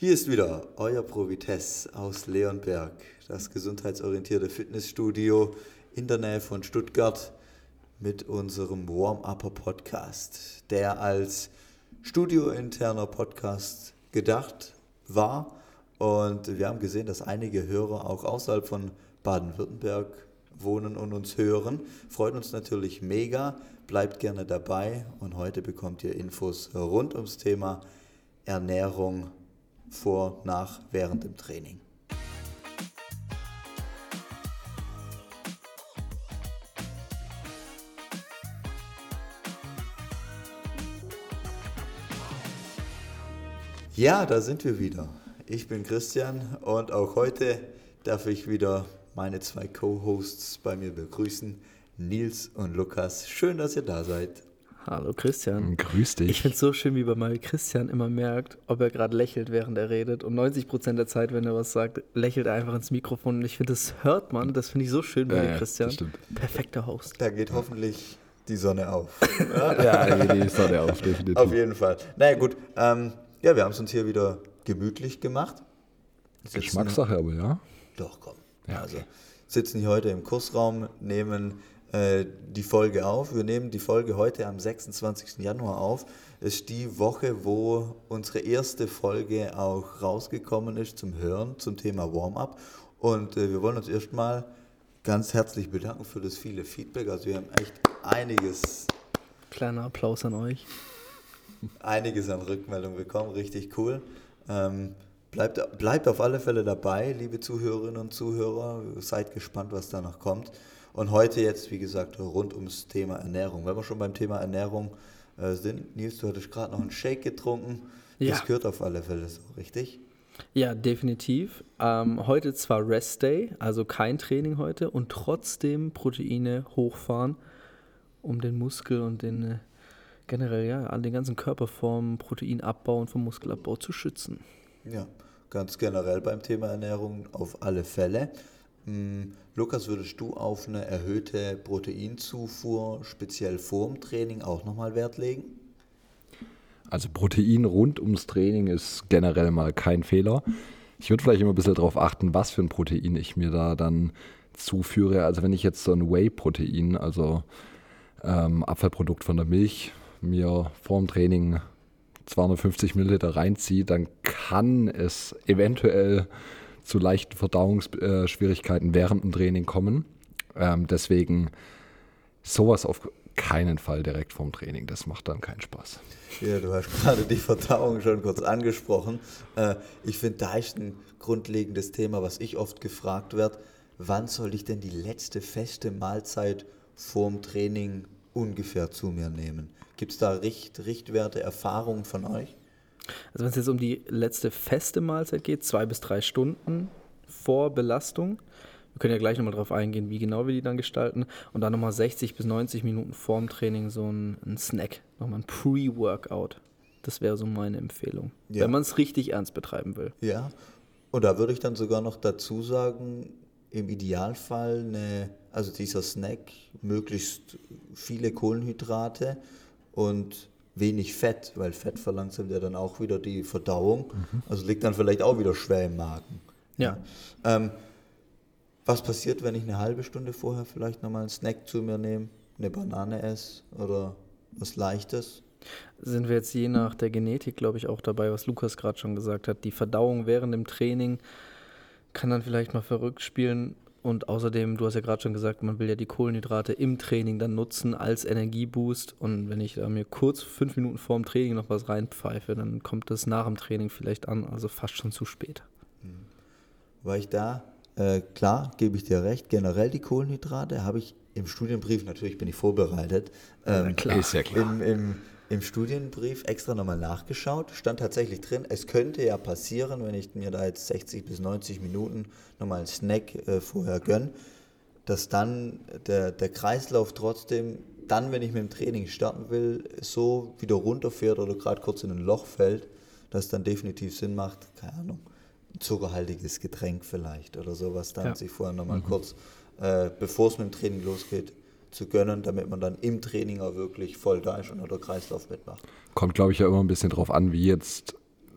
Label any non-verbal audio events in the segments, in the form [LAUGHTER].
Hier ist wieder euer Provites aus Leonberg, das gesundheitsorientierte Fitnessstudio in der Nähe von Stuttgart mit unserem Warm-Upper Podcast, der als studiointerner Podcast gedacht war. Und wir haben gesehen, dass einige Hörer auch außerhalb von Baden-Württemberg wohnen und uns hören. Freut uns natürlich mega. Bleibt gerne dabei und heute bekommt ihr Infos rund ums Thema Ernährung vor, nach, während dem Training. Ja, da sind wir wieder. Ich bin Christian und auch heute darf ich wieder meine zwei Co-Hosts bei mir begrüßen, Nils und Lukas. Schön, dass ihr da seid. Hallo Christian. Grüß dich. Ich finde es so schön, wie bei mal Christian immer merkt, ob er gerade lächelt, während er redet. Und 90 Prozent der Zeit, wenn er was sagt, lächelt er einfach ins Mikrofon. Und ich finde, das hört man. Das finde ich so schön bei Ja, dir, ja, Christian. das stimmt. Perfekter Host. Da geht hoffentlich die Sonne auf. [LAUGHS] ja, die Sonne auf, definitiv. Auf jeden Fall. Naja, gut. Ähm, ja, wir haben es uns hier wieder gemütlich gemacht. Geschmackssache, aber ja. Doch, komm. Ja, also sitzen hier heute im Kursraum, nehmen äh, die Folge auf. Wir nehmen die Folge heute am 26. Januar auf. Es ist die Woche, wo unsere erste Folge auch rausgekommen ist zum Hören, zum Thema Warm-up. Und äh, wir wollen uns erstmal ganz herzlich bedanken für das viele Feedback. Also wir haben echt einiges Kleiner Applaus an euch. einiges an Rückmeldungen bekommen, richtig cool. Ähm, bleibt, bleibt auf alle Fälle dabei, liebe Zuhörerinnen und Zuhörer. Seid gespannt, was da noch kommt. Und heute jetzt, wie gesagt, rund ums Thema Ernährung. Wenn wir schon beim Thema Ernährung äh, sind, Nils, du hattest gerade noch einen Shake getrunken. Das Ja. gehört auf alle Fälle so, richtig? Ja, definitiv. Ähm, heute zwar Rest Day, also kein Training heute und trotzdem Proteine hochfahren, um den Muskel und den äh, generell ja an den ganzen Körperformen Proteinabbau und vom Muskelabbau zu schützen. Ja, ganz generell beim Thema Ernährung auf alle Fälle. Hm, Lukas, würdest du auf eine erhöhte Proteinzufuhr speziell vorm Training auch nochmal Wert legen? Also Protein rund ums Training ist generell mal kein Fehler. Ich würde vielleicht immer ein bisschen darauf achten, was für ein Protein ich mir da dann zuführe. Also wenn ich jetzt so ein Whey-Protein, also ähm, Abfallprodukt von der Milch, mir vorm Training 250 Milliliter reinziehe, dann kann es eventuell zu leichten Verdauungsschwierigkeiten während dem Training kommen. Ähm, deswegen sowas auf keinen Fall direkt vorm Training. Das macht dann keinen Spaß. Ja, du hast gerade die Verdauung schon kurz angesprochen. Äh, ich finde, da ist ein grundlegendes Thema, was ich oft gefragt werde. Wann soll ich denn die letzte feste Mahlzeit vorm Training ungefähr zu mir nehmen? Gibt es da Richt, Richtwerte, Erfahrungen von euch? Also wenn es jetzt um die letzte feste Mahlzeit geht, zwei bis drei Stunden vor Belastung. Wir können ja gleich nochmal drauf eingehen, wie genau wir die dann gestalten. Und dann nochmal 60 bis 90 Minuten vorm Training so ein, ein Snack, nochmal ein Pre-Workout. Das wäre so meine Empfehlung, Ja. wenn man es richtig ernst betreiben will. Ja. Und da würde ich dann sogar noch dazu sagen, im Idealfall eine, also dieser Snack, möglichst viele Kohlenhydrate und wenig Fett, weil Fett verlangsamt ja dann auch wieder die Verdauung. Also liegt dann vielleicht auch wieder schwer im Magen. Ja. Ähm, was passiert, wenn ich eine halbe Stunde vorher vielleicht nochmal einen Snack zu mir nehme, eine Banane esse oder was Leichtes? Sind wir jetzt je nach der Genetik, glaube ich, auch dabei, was Lukas gerade schon gesagt hat. Die Verdauung während dem Training kann dann vielleicht mal verrückt spielen. Und außerdem, du hast ja gerade schon gesagt, man will ja die Kohlenhydrate im Training dann nutzen als Energieboost. Und wenn ich da mir kurz fünf Minuten vor dem Training noch was reinpfeife, dann kommt das nach dem Training vielleicht an, also fast schon zu spät. Weil ich da, äh, klar, gebe ich dir recht, generell die Kohlenhydrate habe ich im Studienbrief, natürlich bin ich vorbereitet, ähm, klar. Ist ja klar. Im, im, im Studienbrief extra nochmal nachgeschaut, stand tatsächlich drin, es könnte ja passieren, wenn ich mir da jetzt 60 bis 90 Minuten nochmal einen Snack äh, vorher gönne, dass dann der, der Kreislauf trotzdem, dann, wenn ich mit dem Training starten will, so wieder runterfährt oder gerade kurz in ein Loch fällt, dass dann definitiv Sinn macht, keine Ahnung, ein zuckerhaltiges Getränk vielleicht oder sowas, dann Ja. sich vorher nochmal kurz, äh, bevor es mit dem Training losgeht, zu gönnen, damit man dann im Training auch wirklich voll da ist und der Kreislauf mitmacht. Kommt, glaube ich, ja immer ein bisschen drauf an, wie jetzt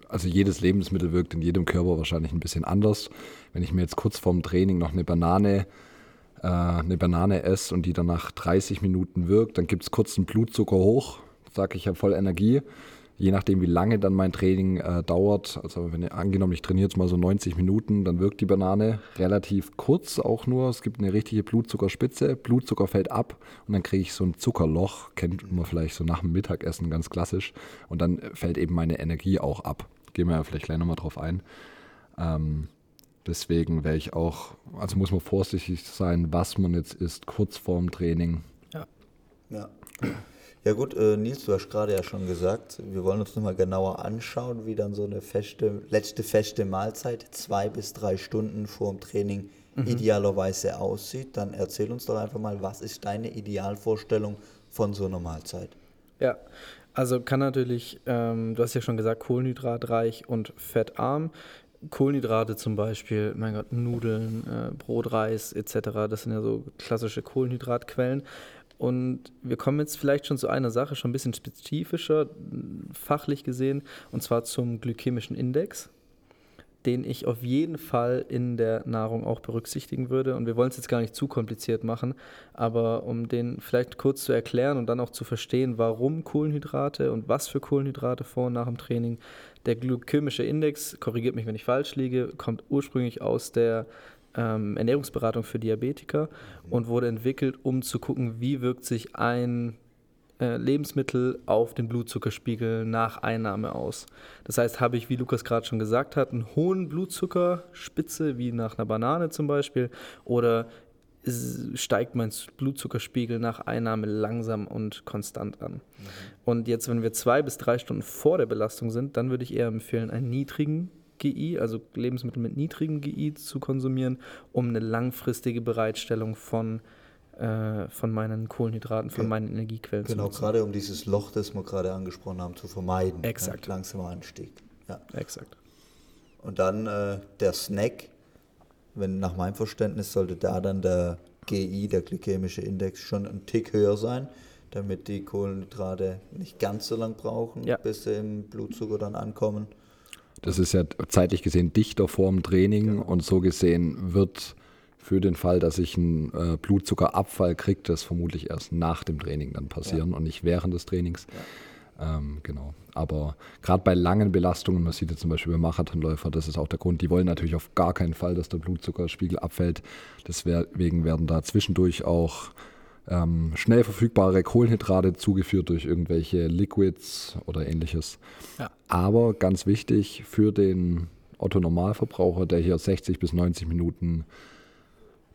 also jedes Lebensmittel wirkt in jedem Körper wahrscheinlich ein bisschen anders. Wenn ich mir jetzt kurz vorm Training noch eine Banane, äh, eine Banane esse und die dann nach 30 Minuten wirkt, dann gibt es kurz einen Blutzucker hoch, sage ich, habe voll Energie je nachdem, wie lange dann mein Training äh, dauert, also wenn angenommen, ich trainiere jetzt mal so 90 Minuten, dann wirkt die Banane relativ kurz auch nur. Es gibt eine richtige Blutzuckerspitze, Blutzucker fällt ab und dann kriege ich so ein Zuckerloch, kennt man vielleicht so nach dem Mittagessen ganz klassisch. Und dann fällt eben meine Energie auch ab. Gehen wir ja vielleicht gleich nochmal drauf ein. Ähm, deswegen wäre ich auch, also muss man vorsichtig sein, was man jetzt isst, kurz vorm Training. Ja. Ja. Ja gut, äh, Nils, du hast gerade ja schon gesagt, wir wollen uns nochmal genauer anschauen, wie dann so eine feste, letzte feste Mahlzeit, zwei bis drei Stunden vor dem Training mhm. idealerweise aussieht. Dann erzähl uns doch einfach mal, was ist deine Idealvorstellung von so einer Mahlzeit? Ja, also kann natürlich, ähm, du hast ja schon gesagt, kohlenhydratreich und fettarm. Kohlenhydrate zum Beispiel, mein Gott, Nudeln, äh, Brot, Reis etc., das sind ja so klassische Kohlenhydratquellen. Und wir kommen jetzt vielleicht schon zu einer Sache, schon ein bisschen spezifischer, fachlich gesehen, und zwar zum glykämischen Index, den ich auf jeden Fall in der Nahrung auch berücksichtigen würde. Und wir wollen es jetzt gar nicht zu kompliziert machen, aber um den vielleicht kurz zu erklären und dann auch zu verstehen, warum Kohlenhydrate und was für Kohlenhydrate vor und nach dem Training. Der glykämische Index, korrigiert mich, wenn ich falsch liege, kommt ursprünglich aus der ähm, Ernährungsberatung für Diabetiker und wurde entwickelt, um zu gucken, wie wirkt sich ein äh, Lebensmittel auf den Blutzuckerspiegel nach Einnahme aus. Das heißt, habe ich, wie Lukas gerade schon gesagt hat, einen hohen Blutzuckerspitze, wie nach einer Banane zum Beispiel, oder steigt mein Blutzuckerspiegel nach Einnahme langsam und konstant an. Mhm. Und jetzt, wenn wir zwei bis drei Stunden vor der Belastung sind, dann würde ich eher empfehlen, einen niedrigen GI, also Lebensmittel mit niedrigem GI zu konsumieren, um eine langfristige Bereitstellung von, äh, von meinen Kohlenhydraten, von ja. meinen Energiequellen genau, zu. Genau, gerade um dieses Loch, das wir gerade angesprochen haben, zu vermeiden. Ne? Exakt. Ja, langsamer Anstieg. Ja. Exakt. Und dann äh, der Snack, wenn nach meinem Verständnis sollte da dann der GI, der glykämische Index, schon ein Tick höher sein, damit die Kohlenhydrate nicht ganz so lang brauchen, ja. bis sie im Blutzucker dann ankommen. Das ist ja zeitlich gesehen dichter vor dem Training genau. und so gesehen wird für den Fall, dass ich einen äh, Blutzuckerabfall kriege, das vermutlich erst nach dem Training dann passieren ja. und nicht während des Trainings. Ja. Ähm, genau. Aber gerade bei langen Belastungen, man sieht jetzt zum Beispiel bei Marathonläufer, das ist auch der Grund, die wollen natürlich auf gar keinen Fall, dass der Blutzuckerspiegel abfällt. Deswegen werden da zwischendurch auch ähm, schnell verfügbare Kohlenhydrate zugeführt durch irgendwelche Liquids oder ähnliches. Ja. Aber ganz wichtig für den Otto-Normalverbraucher, der hier 60 bis 90 Minuten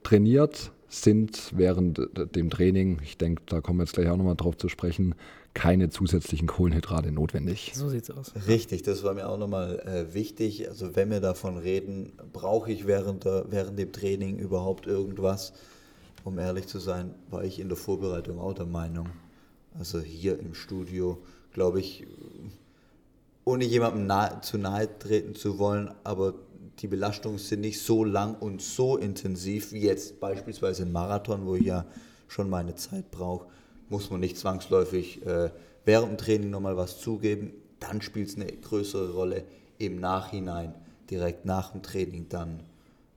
trainiert, sind während dem Training, ich denke, da kommen wir jetzt gleich auch nochmal drauf zu sprechen, keine zusätzlichen Kohlenhydrate notwendig. So sieht es aus. Richtig, das war mir auch nochmal äh, wichtig. Also wenn wir davon reden, brauche ich während, der, während dem Training überhaupt irgendwas? Um ehrlich zu sein, war ich in der Vorbereitung auch der Meinung. Also hier im Studio, glaube ich, ohne jemandem nahe, zu nahe treten zu wollen, aber die Belastungen sind nicht so lang und so intensiv wie jetzt beispielsweise ein Marathon, wo ich ja schon meine Zeit brauche, muss man nicht zwangsläufig äh, während dem Training nochmal was zugeben. Dann spielt es eine größere Rolle im Nachhinein, direkt nach dem Training dann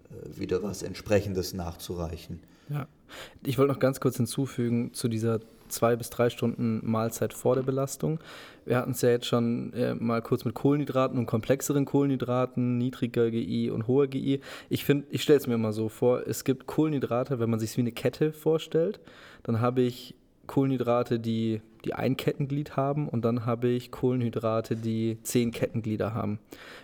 äh, wieder was entsprechendes nachzureichen. Ja. Ich wollte noch ganz kurz hinzufügen zu dieser zwei bis drei Stunden Mahlzeit vor der Belastung. Wir hatten es ja jetzt schon äh, mal kurz mit Kohlenhydraten und komplexeren Kohlenhydraten, niedriger GI und hoher GI. Ich finde, ich stelle es mir immer so vor, es gibt Kohlenhydrate, wenn man sich wie eine Kette vorstellt, dann habe ich Kohlenhydrate, die, die ein Kettenglied haben und dann habe ich Kohlenhydrate, die zehn Kettenglieder haben.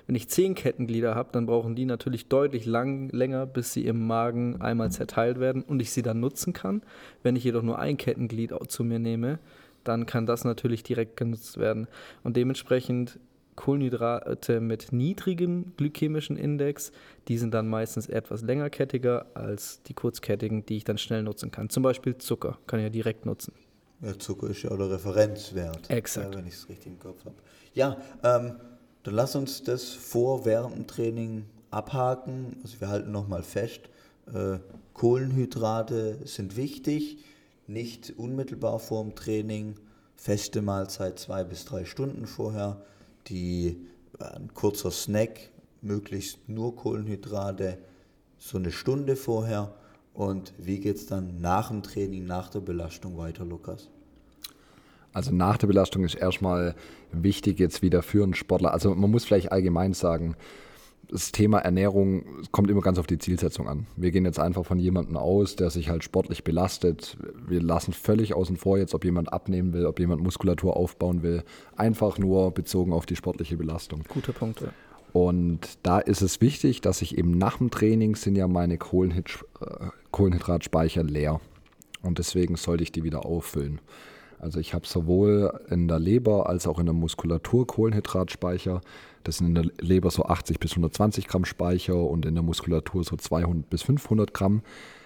Wenn ich zehn Kettenglieder habe, dann brauchen die natürlich deutlich lang, länger, bis sie im Magen einmal zerteilt werden und ich sie dann nutzen kann. Wenn ich jedoch nur ein Kettenglied zu mir nehme, dann kann das natürlich direkt genutzt werden. Und dementsprechend Kohlenhydrate mit niedrigem glykämischen Index, die sind dann meistens etwas längerkettiger als die kurzkettigen, die ich dann schnell nutzen kann. Zum Beispiel Zucker kann ich ja direkt nutzen. Ja, Zucker ist ja auch der Referenzwert. Exakt. Ja, wenn ich es richtig im Kopf habe. Ja, ähm, dann lass uns das vor, während dem Training abhaken. Also wir halten nochmal fest, äh, Kohlenhydrate sind wichtig, nicht unmittelbar vor dem Training, feste Mahlzeit zwei bis drei Stunden vorher die ein kurzer Snack, möglichst nur Kohlenhydrate, so eine Stunde vorher. Und wie geht es dann nach dem Training, nach der Belastung weiter, Lukas? Also nach der Belastung ist erstmal wichtig jetzt wieder für einen Sportler. Also man muss vielleicht allgemein sagen, das Thema Ernährung kommt immer ganz auf die Zielsetzung an. Wir gehen jetzt einfach von jemandem aus, der sich halt sportlich belastet. Wir lassen völlig außen vor jetzt, ob jemand abnehmen will, ob jemand Muskulatur aufbauen will. Einfach nur bezogen auf die sportliche Belastung. Gute Punkte. Und da ist es wichtig, dass ich eben nach dem Training sind ja meine Kohlenhyd äh, Kohlenhydratspeicher leer. Und deswegen sollte ich die wieder auffüllen. Also ich habe sowohl in der Leber als auch in der Muskulatur Kohlenhydratspeicher. Das sind in der Leber so 80 bis 120 Gramm Speicher und in der Muskulatur so 200 bis 500 Gramm.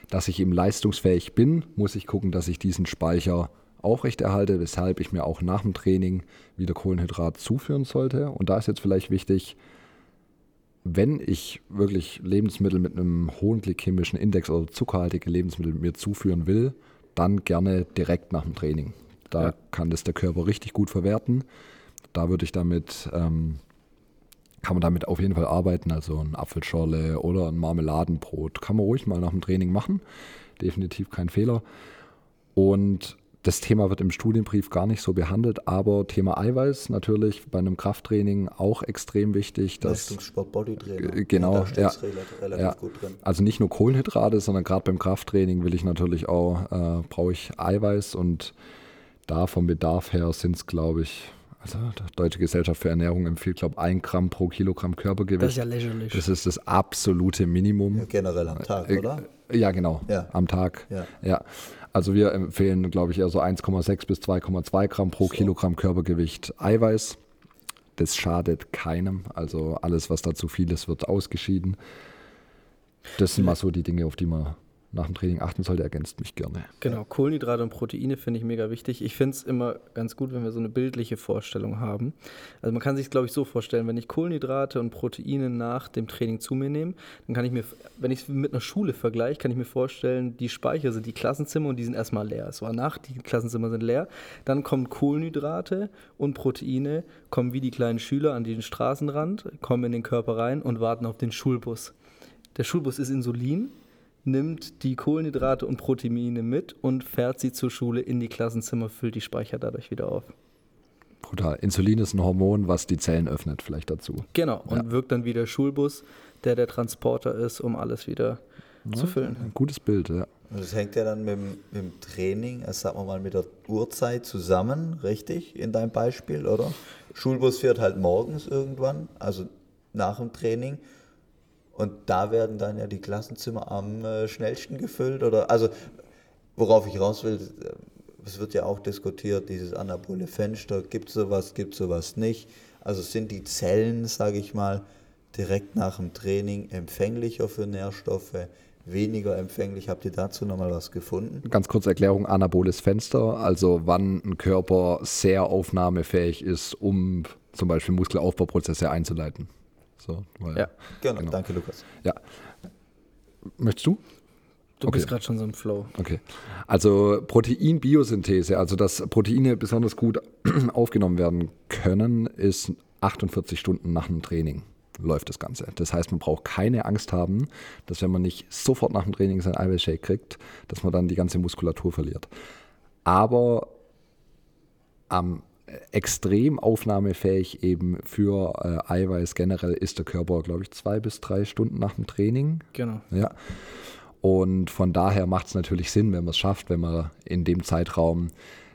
Dass ich eben leistungsfähig bin, muss ich gucken, dass ich diesen Speicher aufrechterhalte, weshalb ich mir auch nach dem Training wieder Kohlenhydrat zuführen sollte. Und da ist jetzt vielleicht wichtig, wenn ich wirklich Lebensmittel mit einem hohen glykämischen Index oder zuckerhaltige Lebensmittel mir zuführen will, dann gerne direkt nach dem Training. Da ja. kann das der Körper richtig gut verwerten. Da würde ich damit, ähm, kann man damit auf jeden Fall arbeiten. Also ein Apfelschorle oder ein Marmeladenbrot kann man ruhig mal nach dem Training machen. Definitiv kein Fehler. Und das Thema wird im Studienbrief gar nicht so behandelt, aber Thema Eiweiß natürlich bei einem Krafttraining auch extrem wichtig. Leistungssport, Bodytraining. Genau, ja, relativ, ja. gut drin. Also nicht nur Kohlenhydrate, sondern gerade beim Krafttraining will ich natürlich auch, äh, brauche ich Eiweiß und da vom Bedarf her sind es, glaube ich, also die Deutsche Gesellschaft für Ernährung empfiehlt, glaube ich, ein Gramm pro Kilogramm Körpergewicht. Das ist ja lächerlich. Das ist das absolute Minimum. Ja, generell am Tag, äh, oder? Ja, genau. Ja. Am Tag. Ja. ja. Also wir empfehlen, glaube ich, eher so 1,6 bis 2,2 Gramm pro so. Kilogramm Körpergewicht Eiweiß. Das schadet keinem. Also alles, was da zu viel ist, wird ausgeschieden. Das sind mal so die Dinge, auf die man nach dem Training achten sollte, ergänzt mich gerne. Genau, Kohlenhydrate und Proteine finde ich mega wichtig. Ich finde es immer ganz gut, wenn wir so eine bildliche Vorstellung haben. Also man kann sich glaube ich, so vorstellen, wenn ich Kohlenhydrate und Proteine nach dem Training zu mir nehme, dann kann ich mir, wenn ich es mit einer Schule vergleiche, kann ich mir vorstellen, die Speicher sind die Klassenzimmer und die sind erstmal leer. Es war nach, die Klassenzimmer sind leer. Dann kommen Kohlenhydrate und Proteine, kommen wie die kleinen Schüler an den Straßenrand, kommen in den Körper rein und warten auf den Schulbus. Der Schulbus ist Insulin, nimmt die Kohlenhydrate und Proteine mit und fährt sie zur Schule in die Klassenzimmer, füllt die Speicher dadurch wieder auf. Brutal. Insulin ist ein Hormon, was die Zellen öffnet, vielleicht dazu. Genau, und ja. wirkt dann wie der Schulbus, der der Transporter ist, um alles wieder ja, zu füllen. Ein gutes Bild, ja. Und das hängt ja dann mit, mit dem Training, also sagen wir mal, mit der Uhrzeit zusammen, richtig, in deinem Beispiel, oder? Schulbus fährt halt morgens irgendwann, also nach dem Training. Und da werden dann ja die Klassenzimmer am äh, schnellsten gefüllt. Oder also worauf ich raus will, äh, es wird ja auch diskutiert, dieses anabole Fenster, gibt es sowas, gibt es sowas nicht. Also sind die Zellen, sage ich mal, direkt nach dem Training empfänglicher für Nährstoffe, weniger empfänglich. Habt ihr dazu nochmal was gefunden? Ganz kurze Erklärung, anaboles Fenster, also wann ein Körper sehr aufnahmefähig ist, um zum Beispiel Muskelaufbauprozesse einzuleiten. So, weil, ja, genau. genau. Danke, Lukas. Ja. Möchtest du? Du okay. bist gerade schon so im Flow. Okay. Also Proteinbiosynthese, also dass Proteine besonders gut [CLEARS THROAT] aufgenommen werden können, ist 48 Stunden nach dem Training läuft das Ganze. Das heißt, man braucht keine Angst haben, dass wenn man nicht sofort nach dem Training sein Eiweißshake kriegt, dass man dann die ganze Muskulatur verliert. Aber am extrem aufnahmefähig eben für äh, Eiweiß generell ist der Körper, glaube ich, zwei bis drei Stunden nach dem Training. Genau. Ja. Und von daher macht es natürlich Sinn, wenn man es schafft, wenn man in dem Zeitraum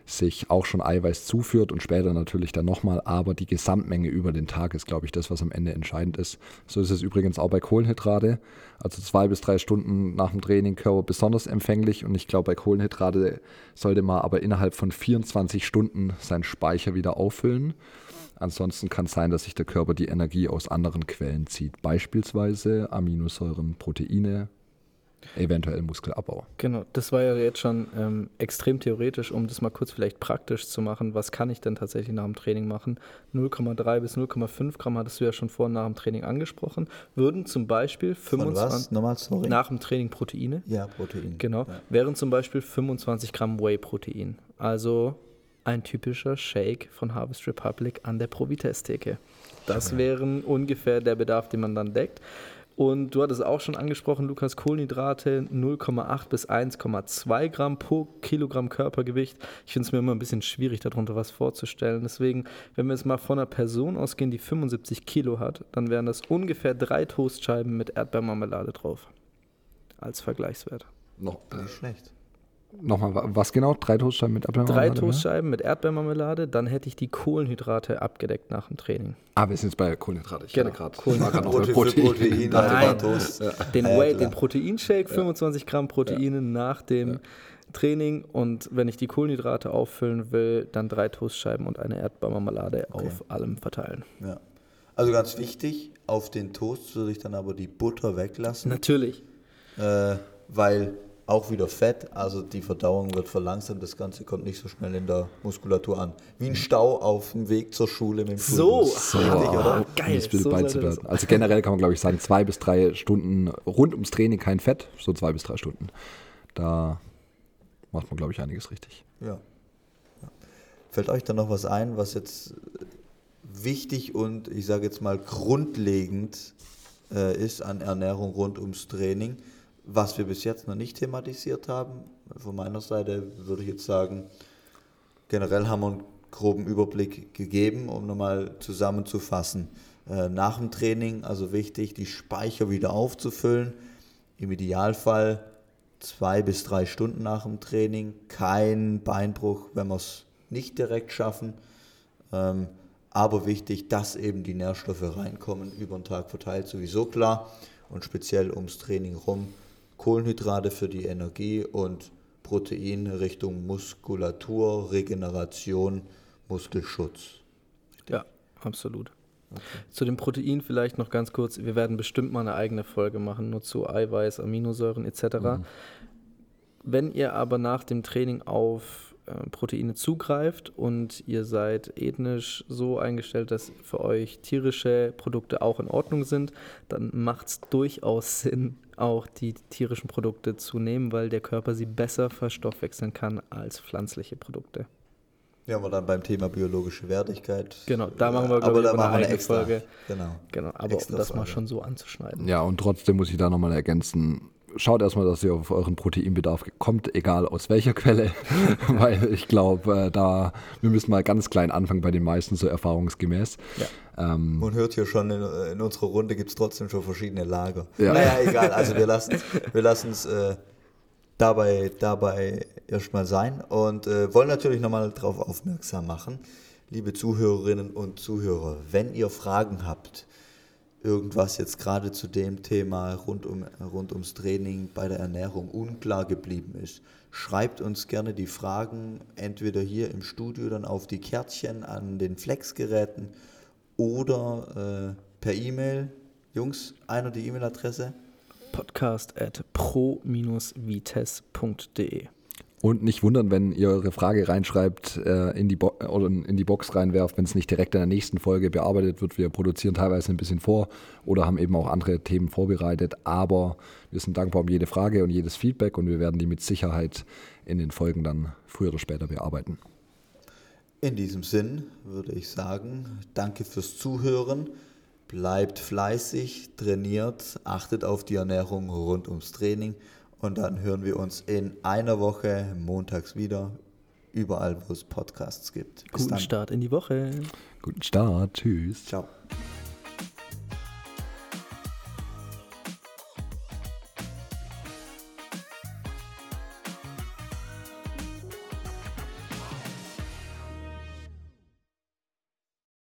sich auch schon Eiweiß zuführt und später natürlich dann nochmal, aber die Gesamtmenge über den Tag ist, glaube ich, das, was am Ende entscheidend ist. So ist es übrigens auch bei Kohlenhydrate. Also zwei bis drei Stunden nach dem Training Körper besonders empfänglich und ich glaube, bei Kohlenhydrate sollte man aber innerhalb von 24 Stunden seinen Speicher wieder auffüllen. Ansonsten kann es sein, dass sich der Körper die Energie aus anderen Quellen zieht, beispielsweise Aminosäuren, Proteine, eventuell Muskelabbau. Genau, das war ja jetzt schon ähm, extrem theoretisch, um das mal kurz vielleicht praktisch zu machen. Was kann ich denn tatsächlich nach dem Training machen? 0,3 bis 0,5 Gramm hattest du ja schon vor nach dem Training angesprochen. Würden zum Beispiel 25 Nochmal, sorry. nach dem Training Proteine. Ja, Protein. Genau. Ja. Wären zum Beispiel 25 Gramm Whey-Protein. Also ein typischer Shake von Harvest Republic an der Provitest-Theke. Das wären ungefähr der Bedarf, den man dann deckt. Und du hattest auch schon angesprochen, Lukas, Kohlenhydrate 0,8 bis 1,2 Gramm pro Kilogramm Körpergewicht. Ich finde es mir immer ein bisschen schwierig, darunter was vorzustellen. Deswegen, wenn wir jetzt mal von einer Person ausgehen, die 75 Kilo hat, dann wären das ungefähr drei Toastscheiben mit Erdbeermarmelade drauf. Als Vergleichswert. Noch, Nicht schlecht. Nochmal, wa- was genau? Drei Toastscheiben mit Drei Apfelmarmelade? ne? Toastscheiben mit Erdbeermarmelade, dann hätte ich die Kohlenhydrate abgedeckt nach dem Training. Ah, wir sind jetzt bei Kohlenhydrate. Ich Genau, hatte grad- Kohlenhydrate. Protein, Protein, Dachte, [LAUGHS] Nein. Nein. Toast. Den, ja, Whey, den Proteinshake, 25 Gramm Proteine nach dem Training und wenn ich die Kohlenhydrate auffüllen will, dann drei Toastscheiben und eine Erdbeermarmelade auf allem verteilen. Ja. Also ganz wichtig, auf den Toast würde ich dann aber die Butter weglassen, Natürlich. äh, weil auch wieder Fett, also die Verdauung wird verlangsamt, das Ganze kommt nicht so schnell in der Muskulatur an. Wie ein Stau auf dem Weg zur Schule mit dem So, Schulbus. So, Fertig, oder? Ah, geil, um so Also generell kann man, glaube ich, sagen, zwei bis drei Stunden rund ums Training kein Fett, so zwei bis drei Stunden. Da macht man, glaube ich, einiges richtig. Ja. ja. Fällt euch da noch was ein, was jetzt wichtig und ich sage jetzt mal grundlegend äh, ist an Ernährung rund ums Training, was wir bis jetzt noch nicht thematisiert haben? Von meiner Seite würde ich jetzt sagen, generell haben wir einen groben Überblick gegeben, um nochmal zusammenzufassen. Äh, nach dem Training, also wichtig, die Speicher wieder aufzufüllen. Im Idealfall zwei bis drei Stunden nach dem Training. Kein Beinbruch, wenn wir es nicht direkt schaffen. Ähm, aber wichtig, dass eben die Nährstoffe reinkommen, über den Tag verteilt, sowieso klar. Und speziell ums Training rum. Kohlenhydrate für die Energie und Protein Richtung Muskulatur, Regeneration, Muskelschutz. Ja, absolut. Zu dem Protein vielleicht noch ganz kurz. Wir werden bestimmt mal eine eigene Folge machen, nur zu Eiweiß, Aminosäuren etc. Wenn ihr aber nach dem Training auf Proteine zugreift und ihr seid ethnisch so eingestellt, dass für euch tierische Produkte auch in Ordnung sind, dann macht es durchaus Sinn, auch die tierischen Produkte zu nehmen, weil der Körper sie besser verstoffwechseln kann als pflanzliche Produkte. Ja, aber dann beim Thema biologische Wertigkeit. Genau, da machen wir, glaub aber ich, eine eine extra Folge. Genau. Genau, aber um das mal Folge. schon so anzuschneiden. Ja, und trotzdem muss ich da nochmal ergänzen, schaut erstmal, dass ihr auf euren Proteinbedarf kommt, egal aus welcher Quelle, [LAUGHS] weil ich glaube, äh, da, wir müssen mal ganz klein anfangen bei den meisten, so erfahrungsgemäß. Ja. Ähm, Man hört hier schon, in, in unserer Runde gibt es trotzdem schon verschiedene Lager. Ja. Naja, egal, also [LAUGHS] wir lassen es wir lassen's, äh, dabei, dabei erstmal sein und äh, wollen natürlich nochmal darauf aufmerksam machen, liebe Zuhörerinnen und Zuhörer, wenn ihr Fragen habt, irgendwas jetzt gerade zu dem Thema rund, um, rund ums Training bei der Ernährung unklar geblieben ist, schreibt uns gerne die Fragen entweder hier im Studio dann auf die Kärtchen an den Flexgeräten oder äh, per E-Mail. Jungs, einer die E-Mail-Adresse? Podcast at pro-vites.de. Und nicht wundern, wenn ihr eure Frage reinschreibt, äh, in, die Bo oder in die Box reinwerft, wenn es nicht direkt in der nächsten Folge bearbeitet wird. Wir produzieren teilweise ein bisschen vor oder haben eben auch andere Themen vorbereitet. Aber wir sind dankbar um jede Frage und jedes Feedback und wir werden die mit Sicherheit in den Folgen dann früher oder später bearbeiten. In diesem Sinn würde ich sagen, danke fürs Zuhören. Bleibt fleißig, trainiert, achtet auf die Ernährung rund ums Training und dann hören wir uns in einer Woche montags wieder, überall wo es Podcasts gibt. Bis Guten dann. Start in die Woche. Guten Start, tschüss. Ciao.